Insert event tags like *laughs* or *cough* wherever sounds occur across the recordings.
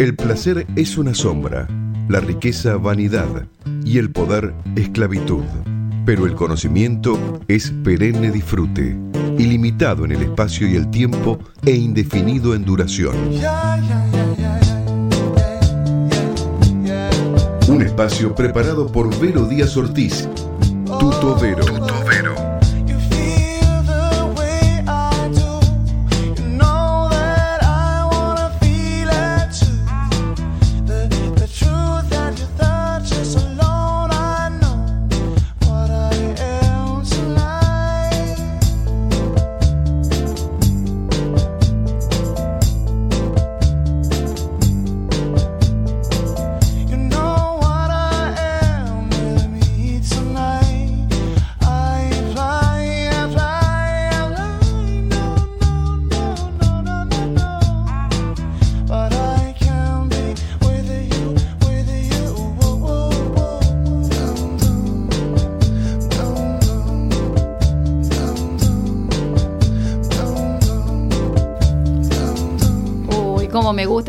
El placer es una sombra, la riqueza vanidad y el poder esclavitud. Pero el conocimiento es perenne disfrute, ilimitado en el espacio y el tiempo e indefinido en duración. Un espacio preparado por Vero Díaz Ortiz, Tuto Vero.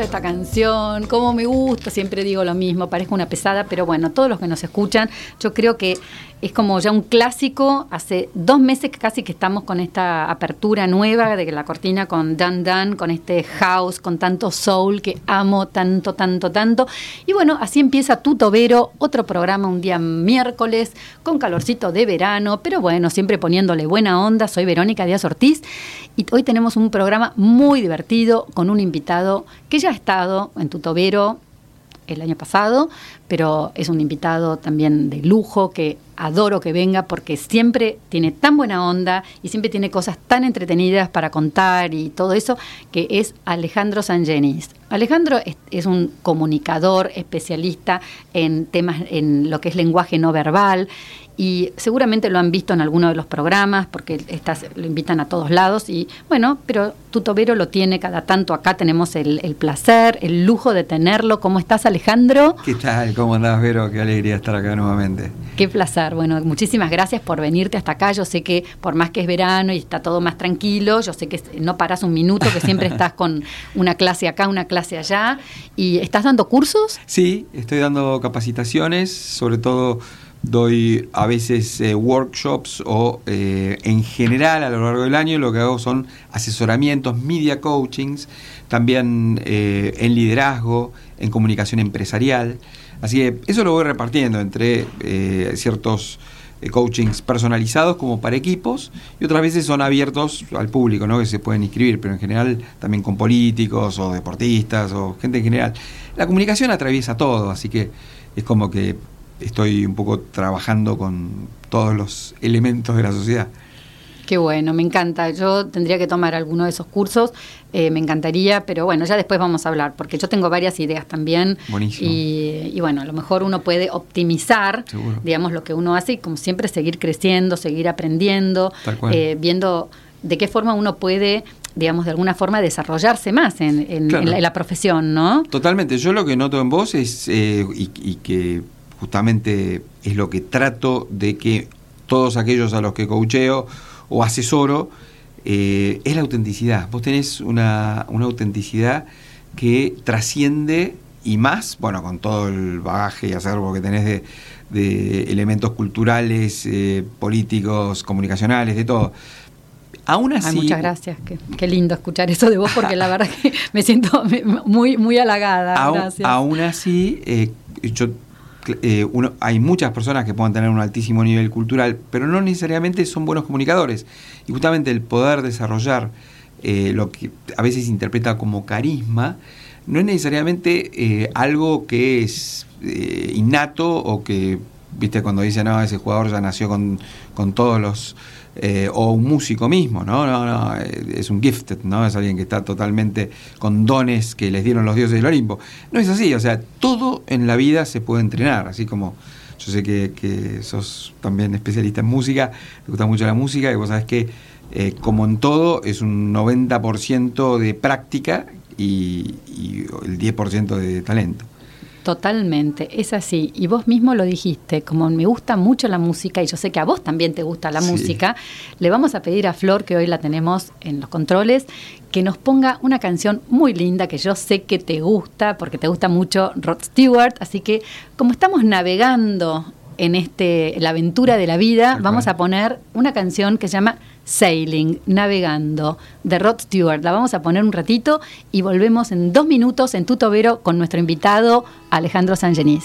Esta canción, cómo me gusta, siempre digo lo mismo, parezco una pesada, pero bueno, todos los que nos escuchan, yo creo que es como ya un clásico, hace dos meses casi que estamos con esta apertura nueva de la cortina con Dan Dan, con este house, con tanto soul que amo tanto, tanto, tanto. Y bueno, así empieza Tu Tobero, otro programa un día miércoles, con calorcito de verano, pero bueno, siempre poniéndole buena onda, soy Verónica Díaz Ortiz y hoy tenemos un programa muy divertido con un invitado que ya ha estado en Tutobero el año pasado, pero es un invitado también de lujo que adoro que venga porque siempre tiene tan buena onda y siempre tiene cosas tan entretenidas para contar y todo eso, que es Alejandro Sangenis. Alejandro es, es, un comunicador especialista en temas, en lo que es lenguaje no verbal y seguramente lo han visto en alguno de los programas porque estás, lo invitan a todos lados y bueno, pero Tutobero lo tiene cada tanto acá, tenemos el, el, placer, el lujo de tenerlo. ¿Cómo estás Alejandro? ¿Qué tal? ¿Cómo andás Vero? Qué alegría estar acá nuevamente. Qué placer, bueno, muchísimas gracias por venirte hasta acá, yo sé que por más que es verano y está todo más tranquilo, yo sé que no paras un minuto, que siempre estás con una clase acá, una clase allá y ¿estás dando cursos? Sí, estoy dando capacitaciones, sobre todo doy a veces eh, workshops o eh, en general a lo largo del año lo que hago son asesoramientos, media coachings, también eh, en liderazgo, en comunicación empresarial. Así que eso lo voy repartiendo entre ciertos coachings personalizados como para equipos y otras veces son abiertos al público, ¿no? que se pueden inscribir, pero en general también con políticos o deportistas o gente en general. La comunicación atraviesa todo, así que es como que estoy un poco trabajando con todos los elementos de la sociedad. Qué bueno, me encanta. Yo tendría que tomar alguno de esos cursos, eh, me encantaría, pero bueno, ya después vamos a hablar, porque yo tengo varias ideas también. Buenísimo. Y, y bueno, a lo mejor uno puede optimizar, Seguro. digamos, lo que uno hace y como siempre seguir creciendo, seguir aprendiendo, Tal cual. eh, viendo de qué forma uno puede digamos, de alguna forma desarrollarse más en, en, Claro. en la, en la profesión, ¿no? Totalmente. Yo lo que noto en vos es, eh, y, y que justamente es lo que trato de que todos aquellos a los que coacheo o asesoro, eh, es la autenticidad. Vos tenés una, una autenticidad que trasciende y más, bueno, con todo el bagaje y acervo que tenés de, de elementos culturales, eh, políticos, comunicacionales, de todo. Aún así, Ay, muchas gracias, qué, qué lindo escuchar eso de vos, porque la *laughs* verdad que me siento *laughs* muy, muy halagada. Aún, gracias. aún así, eh, yo, eh, hay muchas personas que pueden tener un altísimo nivel cultural, pero no necesariamente son buenos comunicadores. Y justamente el poder desarrollar eh, lo que a veces se interpreta como carisma, no es necesariamente eh, algo que es innato o que, viste, cuando dicen, no, ese jugador ya nació con, con todos los... eh, o un músico mismo, ¿no? No, no, eh, es un gifted, ¿no? Es alguien que está totalmente con dones que les dieron los dioses del Olimpo. No es así, o sea, todo en la vida se puede entrenar, así como yo sé que, que sos también especialista en música, te gusta mucho la música, y vos sabés que, eh, como en todo, es un 90% de práctica y, y el 10% de talento. Totalmente, es así. Y vos mismo lo dijiste, como me gusta mucho la música y yo sé que a vos también te gusta la música, le vamos a pedir a Flor, que hoy la tenemos en los controles, que nos ponga una canción muy linda que yo sé que te gusta, porque te gusta mucho Rod Stewart. Así que como estamos navegando en este, la aventura de la vida, vamos a poner una canción que se llama Sailing, Navegando, de Rod Stewart. La vamos a poner un ratito y volvemos en dos minutos en Tu Tobero con nuestro invitado Alejandro Sangenis.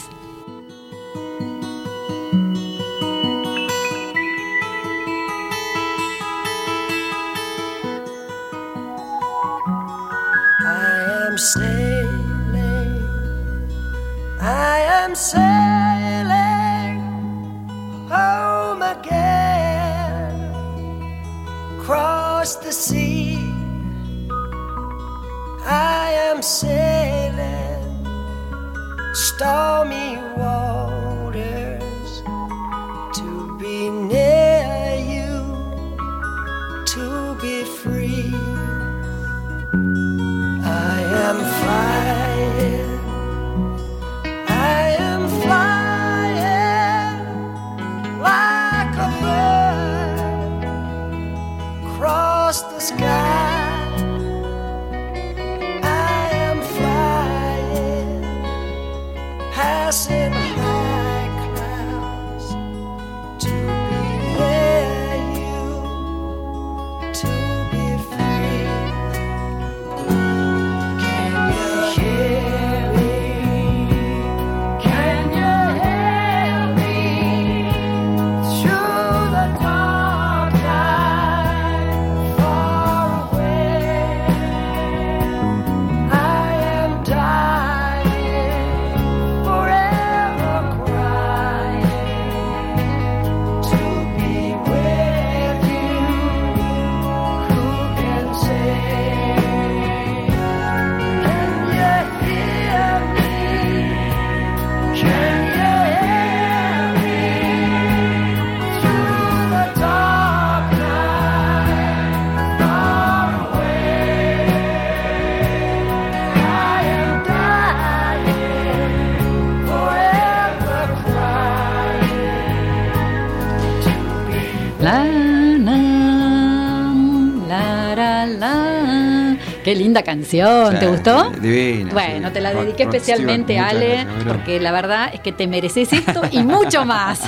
Linda canción, ¿te gustó? divina, Bueno, sí. te la dediqué Rod especialmente, Stewart, Ale, gracias, porque la verdad es que te mereces esto y mucho más.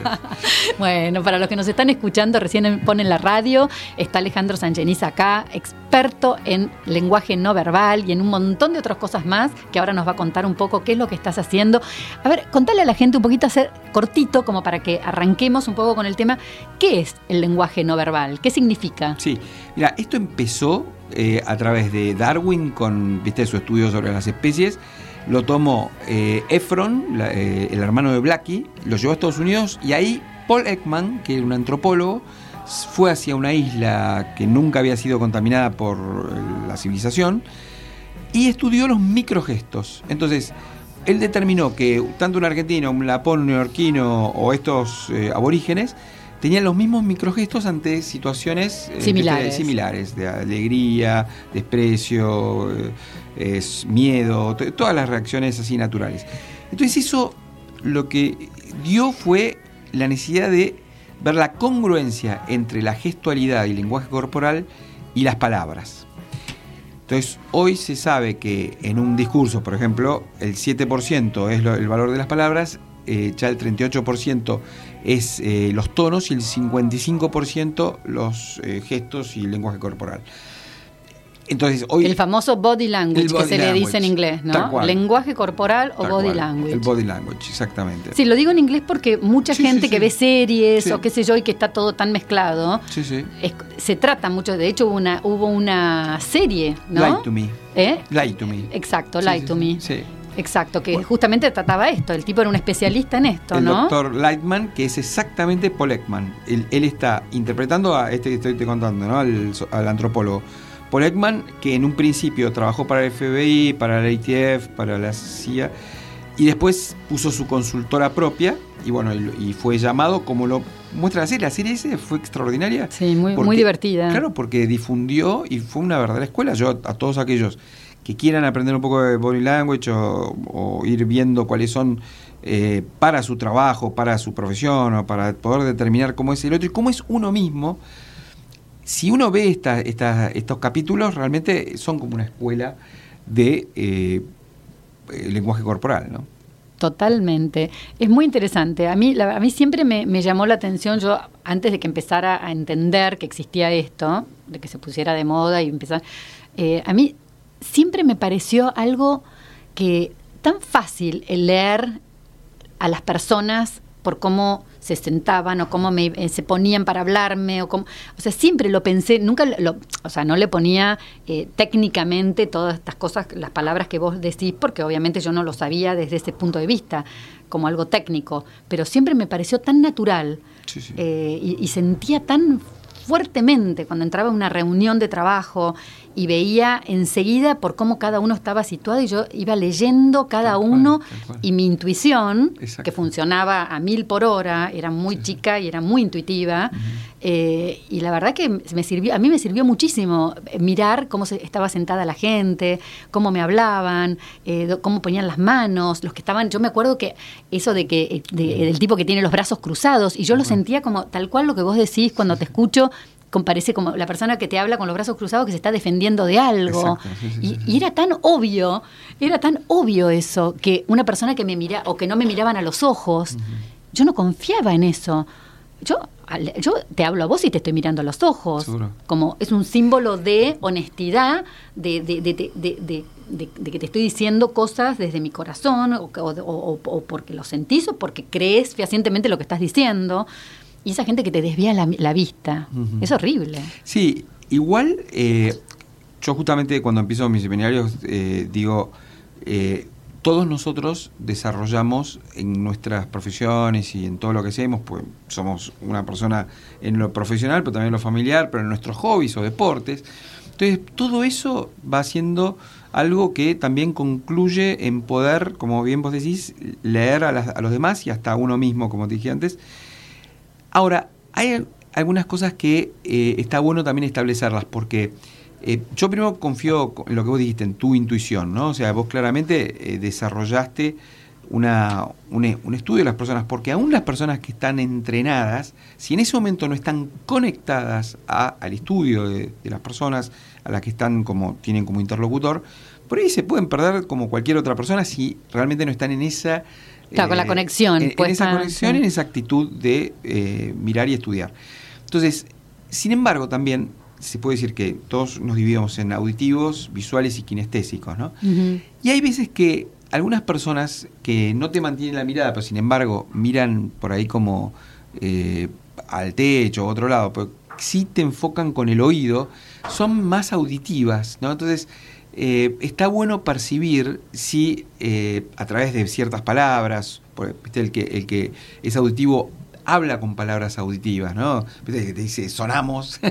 *laughs* bueno, para los que nos están escuchando, recién ponen la radio, está Alejandro Sangenis acá, experto en lenguaje no verbal y en un montón de otras cosas más, que ahora nos va a contar un poco qué es lo que estás haciendo. A ver, contale a la gente un poquito, hacer cortito, como para que arranquemos un poco con el tema. ¿Qué es el lenguaje no verbal? ¿Qué significa? Sí, mira, esto empezó eh, a través de Darwin con viste su estudio sobre las especies. Lo tomó eh, Efron, eh, el hermano de Blackie, lo llevó a Estados Unidos y ahí Paul Ekman, que era un antropólogo, fue hacia una isla que nunca había sido contaminada por eh, la civilización y estudió los microgestos. Entonces, él determinó que tanto un argentino, un lapón, un neoyorquino o estos aborígenes tenían los mismos microgestos ante situaciones eh, Similares. de- similares, de alegría, desprecio, eh, miedo, to- todas las reacciones así naturales. Entonces eso lo que dio fue la necesidad de ver la congruencia entre la gestualidad y el lenguaje corporal y las palabras. Entonces, hoy se sabe que en un discurso, por ejemplo, el 7% es lo- el valor de las palabras, eh, ya el 38% es eh, los tonos y el 55% los eh, gestos y el lenguaje corporal. Entonces, hoy... El famoso body language que se le dice en inglés, ¿no? Lenguaje corporal o body cual, language. El body language, exactamente. Sí, lo digo en inglés porque mucha Sí, gente sí, que sí. ve series o qué sé yo y que está todo tan mezclado, es- se trata mucho, de hecho hubo una, hubo una serie, ¿no? Lie to me. ¿Eh? Lie to me. Exacto, Lie to Me. Sí. Exacto, que Bueno. justamente trataba esto, el tipo era un especialista en esto, el ¿no? doctor Lightman, que es exactamente Paul Ekman. Él, él está interpretando a este que estoy te contando, ¿no? Al, al antropólogo. Paul Ekman, que en un principio trabajó para el FBI, para la ATF, para la CIA, y después puso su consultora propia, y bueno, y, y fue llamado, como lo muestra la serie, la serie ese fue extraordinaria. Sí, muy, Porque- muy divertida. Claro, porque difundió y fue una verdadera escuela. Yo a todos aquellos que quieran aprender un poco de body language o, ir viendo cuáles son eh, para su trabajo, para su profesión o para poder determinar cómo es el otro y cómo es uno mismo, si uno ve esta, estos capítulos, realmente son como una escuela de eh, lenguaje corporal, ¿no? Totalmente. Es muy interesante. A mí, a mí siempre me, me llamó la atención, yo antes de que empezara a entender que existía esto, de que se pusiera de moda y empezar, eh, a mí siempre me pareció algo que tan fácil el leer a las personas por cómo se sentaban o cómo me, eh, se ponían para hablarme o cómo, o sea, siempre lo pensé, nunca lo, o sea, no le ponía eh, técnicamente todas estas cosas, las palabras que vos decís, porque obviamente yo no lo sabía desde ese punto de vista, como algo técnico, pero siempre me pareció tan natural Sí, sí. eh, y, y sentía tan fuertemente cuando entraba a una reunión de trabajo y veía enseguida por cómo cada uno estaba situado y yo iba leyendo cada Tal uno cual. y mi intuición, Exacto. que funcionaba a mil por hora, era muy chica y era muy intuitiva, eh, y la verdad que me sirvió, a mí me sirvió muchísimo eh, mirar cómo se, estaba sentada la gente, cómo me hablaban, eh, cómo ponían las manos, los que estaban, yo me acuerdo que eso de que de- del tipo que tiene los brazos cruzados, y yo lo sentía como tal cual lo que vos decís cuando te escucho, com- parece como la persona que te habla con los brazos cruzados que se está defendiendo de algo. Exacto, sí, sí, y, y era tan obvio, era tan obvio eso, que una persona que me mira o que no me miraban a los ojos, yo no confiaba en eso. Yo, yo te hablo a vos y te estoy mirando a los ojos. Seguro. Como es un símbolo de honestidad, de, de, de, de- de- de- de- de que te estoy diciendo cosas desde mi corazón, o, o- o- o porque lo sentís, o porque crees fehacientemente lo que estás diciendo. Y esa gente que te desvía la, la vista. Es horrible. Sí, igual eh, yo justamente cuando empiezo mis seminarios eh, digo, eh, todos nosotros desarrollamos en nuestras profesiones y en todo lo que hacemos, pues somos una persona en lo profesional, pero también en lo familiar, pero en nuestros hobbies o deportes. Entonces, todo eso va siendo algo que también concluye en poder, como bien vos decís, leer a, las- a los demás y hasta a uno mismo, como te dije antes, Ahora, hay al- algunas cosas que eh, está bueno también establecerlas, porque eh, yo primero confío en lo que vos dijiste, en tu intuición, ¿no? O sea, vos claramente eh, desarrollaste una, un, e- un estudio de las personas, porque aún las personas que están entrenadas, si en ese momento no están conectadas a- al estudio de, de las personas a las que están como, tienen como interlocutor, por ahí se pueden perder como cualquier otra persona si realmente no están en esa eh, Claro, con la conexión En, esa conexión, sí. en esa actitud de eh, mirar y estudiar. Entonces, sin embargo, también se puede decir que todos nos dividimos en auditivos, visuales y kinestésicos, ¿no? Y hay veces que algunas personas que no te mantienen la mirada, pero sin embargo miran por ahí como eh, al techo o otro lado, pero sí te enfocan con el oído, son más auditivas, ¿no? Entonces, eh, está bueno percibir si eh, a través de ciertas palabras, por- ¿viste? El, que, el que es auditivo habla con palabras auditivas, ¿no? Te dice sonamos. *laughs*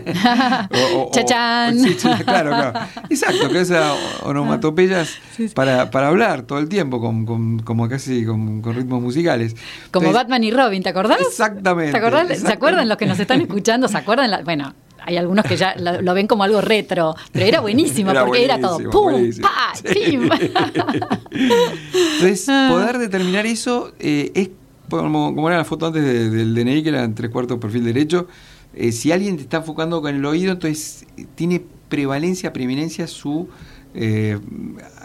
O- o- o- Chachán. sí, sí, claro, claro. Exacto, que esas onomatopeyas Sí, sí. para, para hablar todo el tiempo, con, con- como casi con, con ritmos musicales. Como Entonces, Batman y Robin, ¿te acordás? Exactamente. ¿Te acordás? ¿Se acuerdan los que nos están escuchando? ¿Se acuerdan? la- bueno, hay algunos que ya lo, lo ven como algo retro, pero era buenísimo Era porque era todo ¡pum! buenísimo. ¡pa! ¡pim! *laughs* Entonces, Ah. poder determinar eso eh, es como, como era la foto antes de- del DNI, que era en tres cuartos perfil derecho. eh, si alguien te está enfocando con el oído, entonces eh, tiene prevalencia, preeminencia su eh,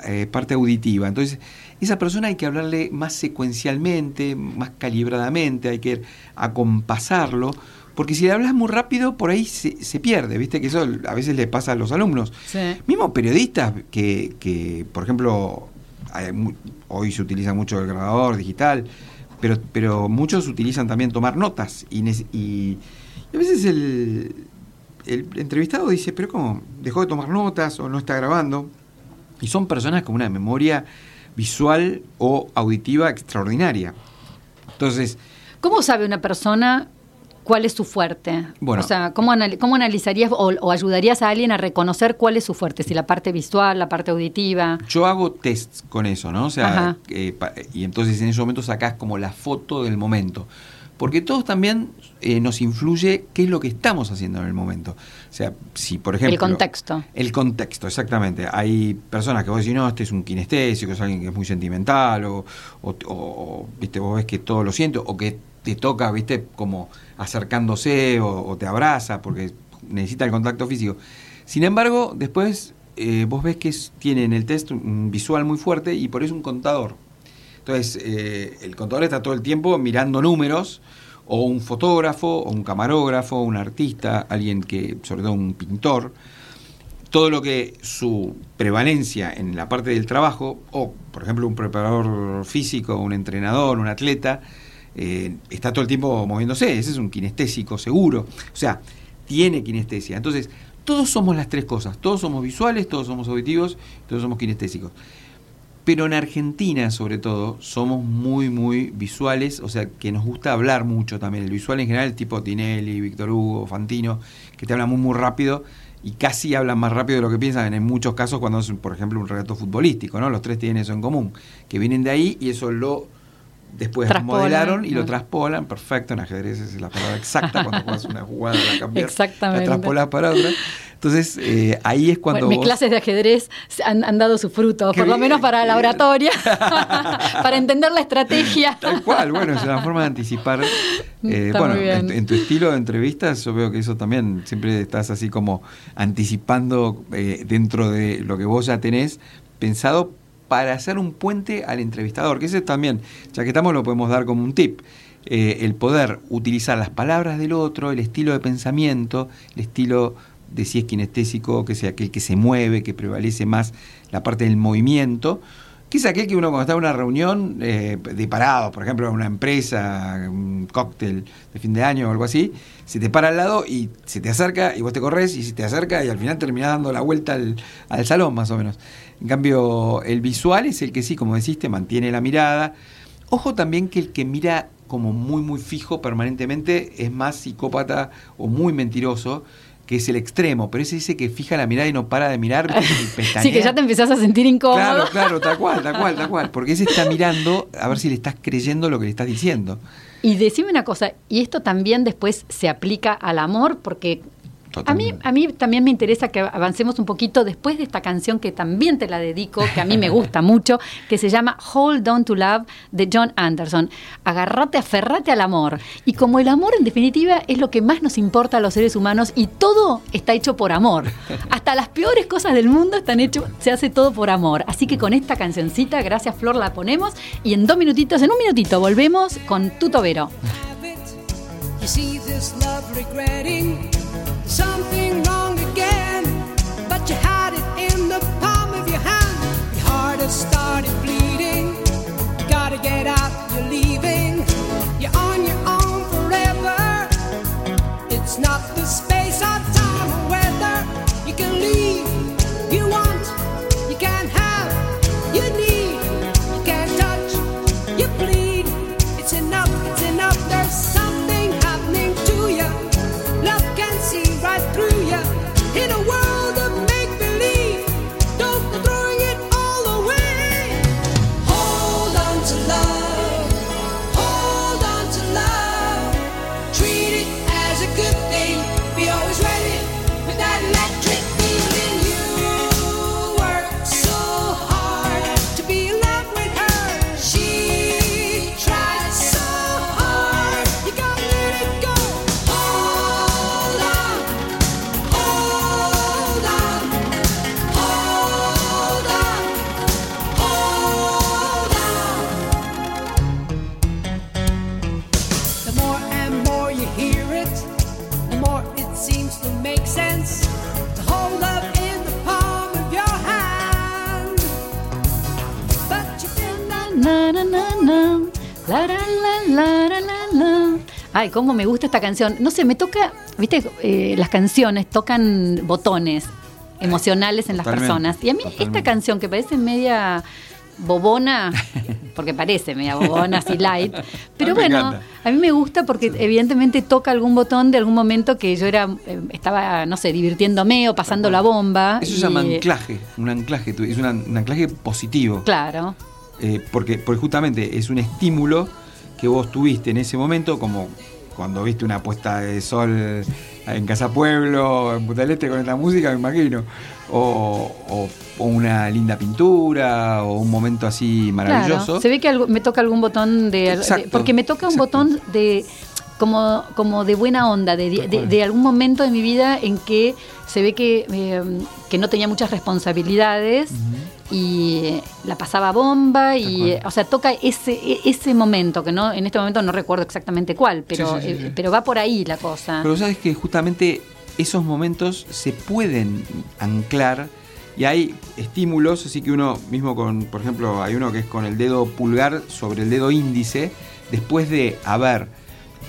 eh, parte auditiva. Entonces, esa persona hay que hablarle más secuencialmente, más calibradamente, hay que acompasarlo. Porque si le hablas muy rápido, por ahí se, se pierde, ¿viste? Que eso a veces le pasa a los alumnos. Sí. Mismo periodistas que, que, por ejemplo, hay hoy se utiliza mucho el grabador digital, pero, pero muchos utilizan también tomar notas. Y, nece- y- y a veces el, el entrevistado dice, pero ¿cómo? ¿Dejó de tomar notas o no está grabando? Y son personas con una memoria visual o auditiva extraordinaria. Entonces, ¿Cómo sabe una persona cuál es su fuerte? Bueno. o sea, ¿cómo, anal- cómo analizarías o, o ayudarías a alguien a reconocer cuál es su fuerte? Si la parte visual, la parte auditiva. Yo hago tests con eso, ¿no? O sea, eh, y entonces en ese momento sacás como la foto del momento. porque todos también eh, nos influye qué es lo que estamos haciendo en el momento. O sea, si por ejemplo... El contexto. El contexto, exactamente. Hay personas que vos decís, no, este es un kinestésico, es alguien que es muy sentimental, o, o- o, viste, vos ves que todo lo siente, o que te toca, viste, como acercándose o, o te abraza porque necesita el contacto físico. Sin embargo, después eh, vos ves que es- tiene en el test un visual muy fuerte y por eso un contador. Entonces, eh, el contador está todo el tiempo mirando números, o un fotógrafo, o un camarógrafo, un artista, alguien que, sobre todo un pintor, todo lo que su prevalencia en la parte del trabajo, o por ejemplo un preparador físico, un entrenador, un atleta, eh, está todo el tiempo moviéndose, ese es un kinestésico seguro, o sea, tiene kinestesia. Entonces, todos somos las tres cosas, todos somos visuales, todos somos auditivos, todos somos kinestésicos. Pero en Argentina, sobre todo, somos muy, muy visuales, o sea, que nos gusta hablar mucho también. El visual en general, tipo Tinelli, Víctor Hugo, Fantino, que te hablan muy, muy rápido y casi hablan más rápido de lo que piensan en muchos casos cuando es, por ejemplo, un relato futbolístico, ¿no? Los tres tienen eso en común, que vienen de ahí y eso lo después modelaron y lo traspolan, perfecto, en ajedrez es la palabra exacta, cuando juegas una jugada la cambias, Exactamente. la traspolas para otra. Entonces, eh, ahí es cuando Bueno, mis vos- clases de ajedrez han, han dado su fruto, por lo menos para la oratoria, *laughs* para entender la estrategia. *laughs* Tal cual, bueno, es una forma de anticipar. Eh, Está bueno, en tu estilo de entrevistas, yo veo que eso también siempre estás así como anticipando eh, dentro de lo que vos ya tenés pensado para hacer un puente al entrevistador, que ese también, ya que estamos, lo podemos dar como un tip. Eh, el poder utilizar las palabras del otro, el estilo de pensamiento, el estilo de si es kinestésico, que sea aquel que se mueve, que prevalece más la parte del movimiento, que aquel que uno cuando está en una reunión eh, de parados, por ejemplo, en una empresa, un cóctel de fin de año o algo así, se te para al lado y se te acerca y vos te corres y se te acerca y al final terminás dando la vuelta al salón más o menos. En cambio, el visual es el que sí, como deciste, mantiene la mirada. Ojo también que el que mira como muy muy fijo permanentemente es más psicópata o muy mentiroso que es el extremo, pero ese dice que fija la mirada y no para de mirar, *laughs* Sí, que ya te empezás a sentir incómodo. Claro, claro, tal cual, tal cual, tal cual. Porque ese está mirando a ver si le estás creyendo lo que le estás diciendo. Y decime una cosa, y esto también después se aplica al amor, porque a mí, a mí también me interesa que avancemos un poquito después de esta canción que también te la dedico, que a mí me gusta *laughs* mucho, que se llama Hold On to Love de John Anderson. Agarrate, aferrate al amor. Y como el amor en definitiva es lo que más nos importa a los seres humanos y todo está hecho por amor. Hasta las peores cosas del mundo están hechos, se hace todo por amor. Así que con esta cancioncita, gracias Flor, la ponemos y en dos minutitos, en un minutito, volvemos con Tuto get out. Ay, cómo me gusta esta canción. No sé, me toca, viste, Eh, las canciones tocan botones emocionales en las Totalmente, personas. Y a mí totalmente. esta canción que parece media bobona, *laughs* porque parece media bobona, así light, *laughs* pero bueno, encanta. a mí me gusta porque evidentemente toca algún botón de algún momento que yo era, eh, estaba, no sé, divirtiéndome o pasando la bomba. Eso se llama y- anclaje, un anclaje, es un anclaje positivo. Claro. Eh, porque, porque justamente es un estímulo que vos tuviste en ese momento, como cuando viste una puesta de sol en Casa Pueblo, en Putalete con esta música, me imagino, o, o- o una linda pintura, o un momento así maravilloso. Claro, se ve que algo- me toca algún botón de, Exacto, de- porque me toca un exacto. botón de como como de buena onda de, de- de algún momento de mi vida en que se ve que, eh, que no tenía muchas responsabilidades y la pasaba bomba y o sea toca ese e- ese momento que no en este momento no recuerdo exactamente cuál pero Sí, sí, sí, sí. eh, pero va por ahí la cosa Pero sabes que justamente esos momentos se pueden anclar y hay estímulos, así que uno mismo con, por ejemplo, hay uno que es con el dedo pulgar sobre el dedo índice, después de haber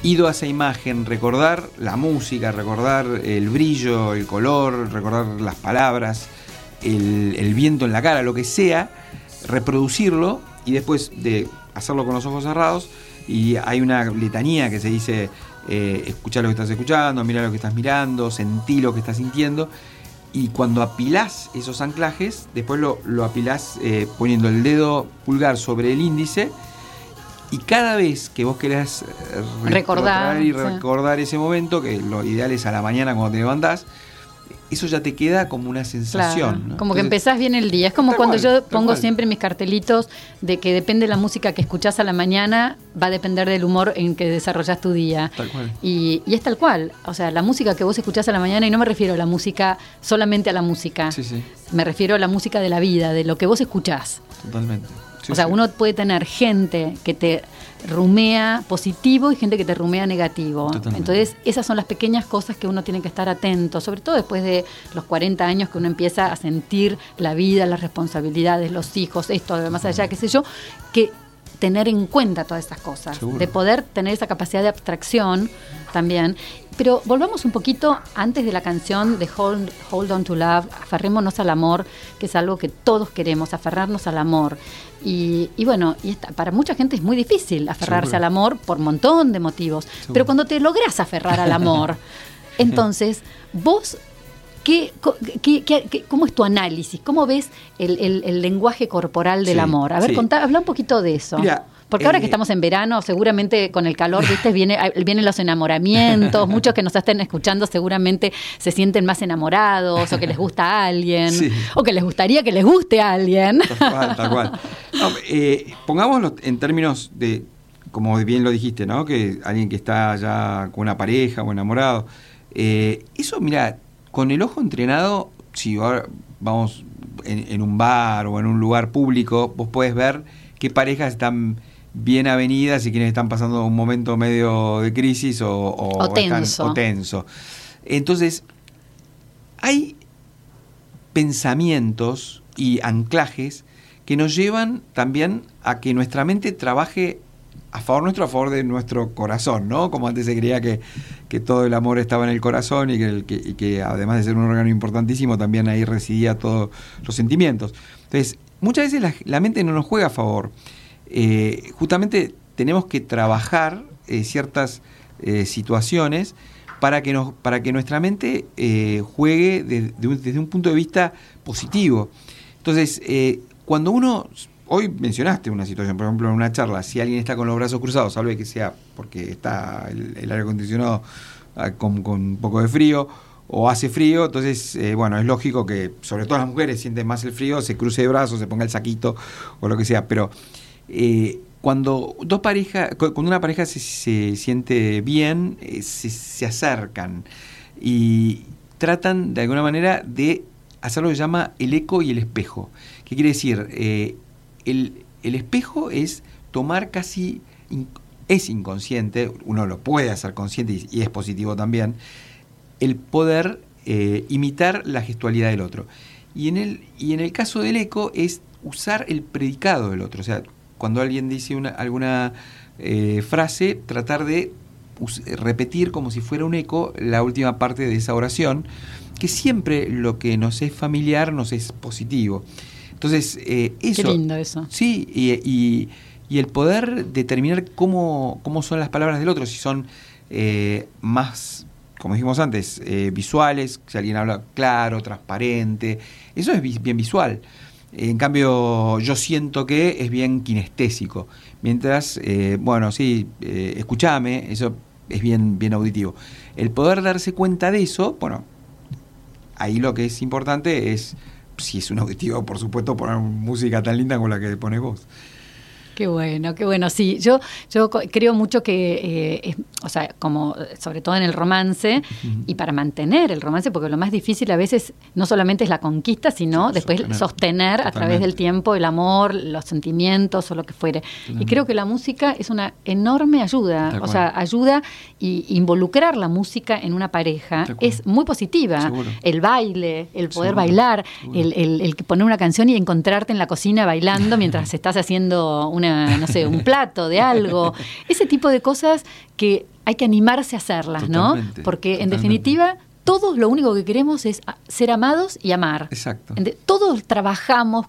ido a esa imagen, recordar la música, recordar el brillo, el color, recordar las palabras, el, el viento en la cara, lo que sea, reproducirlo y después de hacerlo con los ojos cerrados y hay una letanía que se dice eh, escuchar lo que estás escuchando, mirar lo que estás mirando, sentir lo que estás sintiendo y cuando apilás esos anclajes, después lo, lo apilás eh, poniendo el dedo pulgar sobre el índice y cada vez que vos querés eh, Recordar, y sí. recordar ese momento, que lo ideal es a la mañana cuando te levantás, eso ya te queda como una sensación. Claro, ¿no? como que empezás bien el día. Es como cuando cual, yo pongo cual. siempre mis cartelitos de que depende de la música que escuchás a la mañana, va a depender del humor en que desarrollás tu día. Tal cual. Y, y es tal cual. O sea, la música que vos escuchás a la mañana, y no me refiero a la música solamente a la música, Sí, sí, me refiero a la música de la vida, de lo que vos escuchás. totalmente. Sí, o sea, uno puede tener gente que te rumea positivo y gente que te rumea negativo. Totalmente. Entonces, esas son las pequeñas cosas que uno tiene que estar atento, sobre todo después de los 40 años que uno empieza a sentir la vida, las responsabilidades, los hijos, esto, más allá, qué sé yo, que tener en cuenta todas esas cosas, Seguro. de poder tener esa capacidad de abstracción también. Pero volvamos un poquito antes de la canción de Hold, Hold On to Love, aferrémonos al amor, que es algo que todos queremos, aferrarnos al amor. Y, y bueno, y esta- para mucha gente es muy difícil aferrarse Seguro. al amor por un montón de motivos. Pero cuando te logras aferrar al amor, *laughs* entonces vos ¿Qué, co- qué- qué- qué- ¿Cómo es tu análisis? ¿Cómo ves el, el- el lenguaje corporal del Sí, amor? A ver, sí. contá, habla un poquito de eso. Mira, Porque ahora eh, que estamos en verano, seguramente con el calor, viste, viene, vienen los enamoramientos. *laughs* Muchos que nos estén escuchando seguramente se sienten más enamorados o que les gusta a alguien Sí. o que les gustaría que les guste a alguien. Tal cual, tal cual. *laughs* No, eh, pongámoslo en términos de, como bien lo dijiste, ¿no? Que alguien que está ya con una pareja o enamorado. Eh, eso, mira, con el ojo entrenado, si ahora vamos en, en un bar o en un lugar público, vos podés ver qué parejas están bien avenidas y quienes están pasando un momento medio de crisis o, o- O están- tenso. o tenso. Entonces, hay pensamientos y anclajes que nos llevan también a que nuestra mente trabaje a favor nuestro, a favor de nuestro corazón, ¿no? Como antes se creía que, que todo el amor estaba en el corazón y que, además de ser un órgano importantísimo, también ahí residía todos los sentimientos. Entonces, muchas veces la, mente no nos juega a favor. Eh, justamente tenemos que trabajar eh, ciertas eh, situaciones para que, nos, para que nuestra mente juegue desde un punto de vista positivo. Entonces, cuando uno, hoy mencionaste una situación, por ejemplo, en una charla, si alguien está con los brazos cruzados, salve que sea porque está el, el aire acondicionado ah, con, un poco de frío o hace frío, entonces, eh, bueno, es lógico que, sobre todo las mujeres, sienten más el frío, se cruce de brazos, se ponga el saquito o lo que sea, pero eh, cuando dos parejas, cu- cuando una pareja se, siente bien, eh, se, se acercan y tratan de alguna manera de hacer lo que se llama el eco y el espejo. ¿Qué quiere decir? El, espejo es tomar casi, es inconsciente, uno lo puede hacer consciente y, es positivo también, el poder eh, imitar la gestualidad del otro. Y en, el, y en el caso del eco es usar el predicado del otro. O sea, cuando alguien dice una, alguna eh, frase, tratar de repetir como si fuera un eco la última parte de esa oración, que siempre lo que nos es familiar nos es positivo. Entonces, eh, eso... Qué lindo eso. Sí, y, y- y el poder determinar cómo, cómo son las palabras del otro, si son eh, más, como dijimos antes, eh, visuales, si alguien habla claro, transparente, eso es bien visual. En cambio, yo siento que es bien kinestésico. Mientras, eh, bueno, sí, eh, escuchame, eso es bien, bien auditivo. El poder darse cuenta de eso, bueno, ahí lo que es importante es, si es un auditivo, por supuesto, poner música tan linda como la que pones vos. Qué bueno, qué bueno. Sí, yo, yo creo mucho que, eh, es- o sea, como sobre todo en el romance, y para mantener el romance, porque lo más difícil a veces no solamente es la conquista, sino después sostener. sostener, a través del tiempo el amor, los sentimientos o lo que fuere. Y creo que la música es una enorme ayuda, Tal o sea, cual. ayuda y involucrar la música en una pareja Tal cual. es muy positiva. Seguro. El baile, el poder Seguro, bailar, seguro. el, el- poner una canción y encontrarte en la cocina bailando mientras *laughs* estás haciendo una, no sé, un plato de algo. *laughs* Ese tipo de cosas que hay que animarse a hacerlas, ¿no? Totalmente, Porque en definitiva todos lo único que queremos es ser amados y amar. Exacto. Todos trabajamos.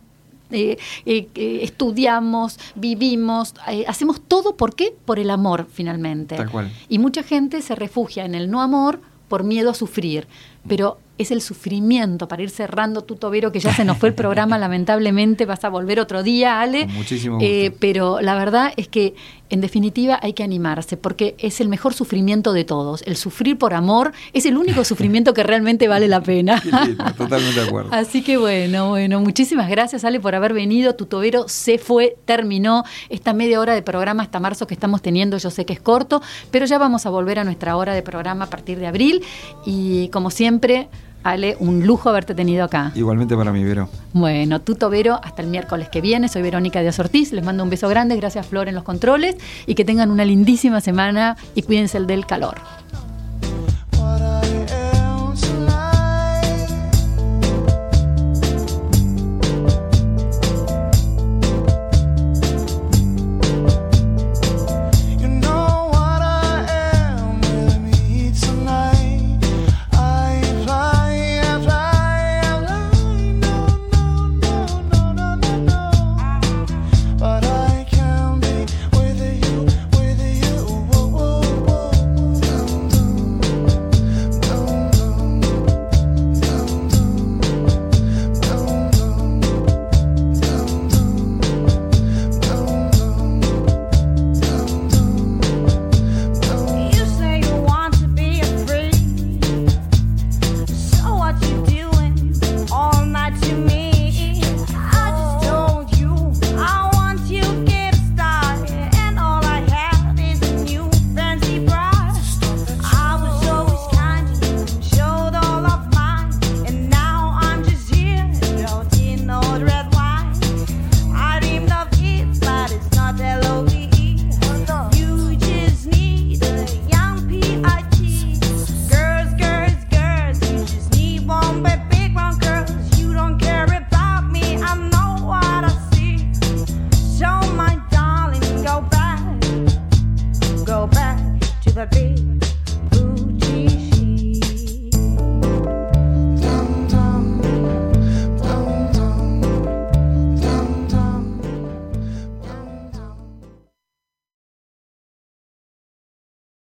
eh, eh, eh, estudiamos, vivimos, hacemos todo, ¿por qué? Por el amor, finalmente. Tal cual. Y mucha gente se refugia en el no amor por miedo a sufrir. Pero es el sufrimiento, para ir cerrando tu tobero, que ya se nos fue el programa, *laughs* lamentablemente, vas a volver otro día, Ale. Muchísimo Eh, gusto. pero la verdad es que, en definitiva, hay que animarse, porque es el mejor sufrimiento de todos. El sufrir por amor es el único *laughs* sufrimiento que realmente vale la pena. Lindo, *laughs* totalmente de acuerdo. Así que bueno, bueno, muchísimas gracias Ale por haber venido. Tu tobero se fue, terminó esta media hora de programa hasta marzo que estamos teniendo. Yo sé que es corto, pero ya vamos a volver a nuestra hora de programa a partir de abril. Y como siempre, Ale, un lujo haberte tenido acá. Igualmente para mí, Vero. Bueno, tu tobero hasta el miércoles que viene. Soy Verónica Díaz Ortiz. Les mando un beso grande. Gracias, Flor, en los controles. Y que tengan una lindísima semana y cuídense del calor.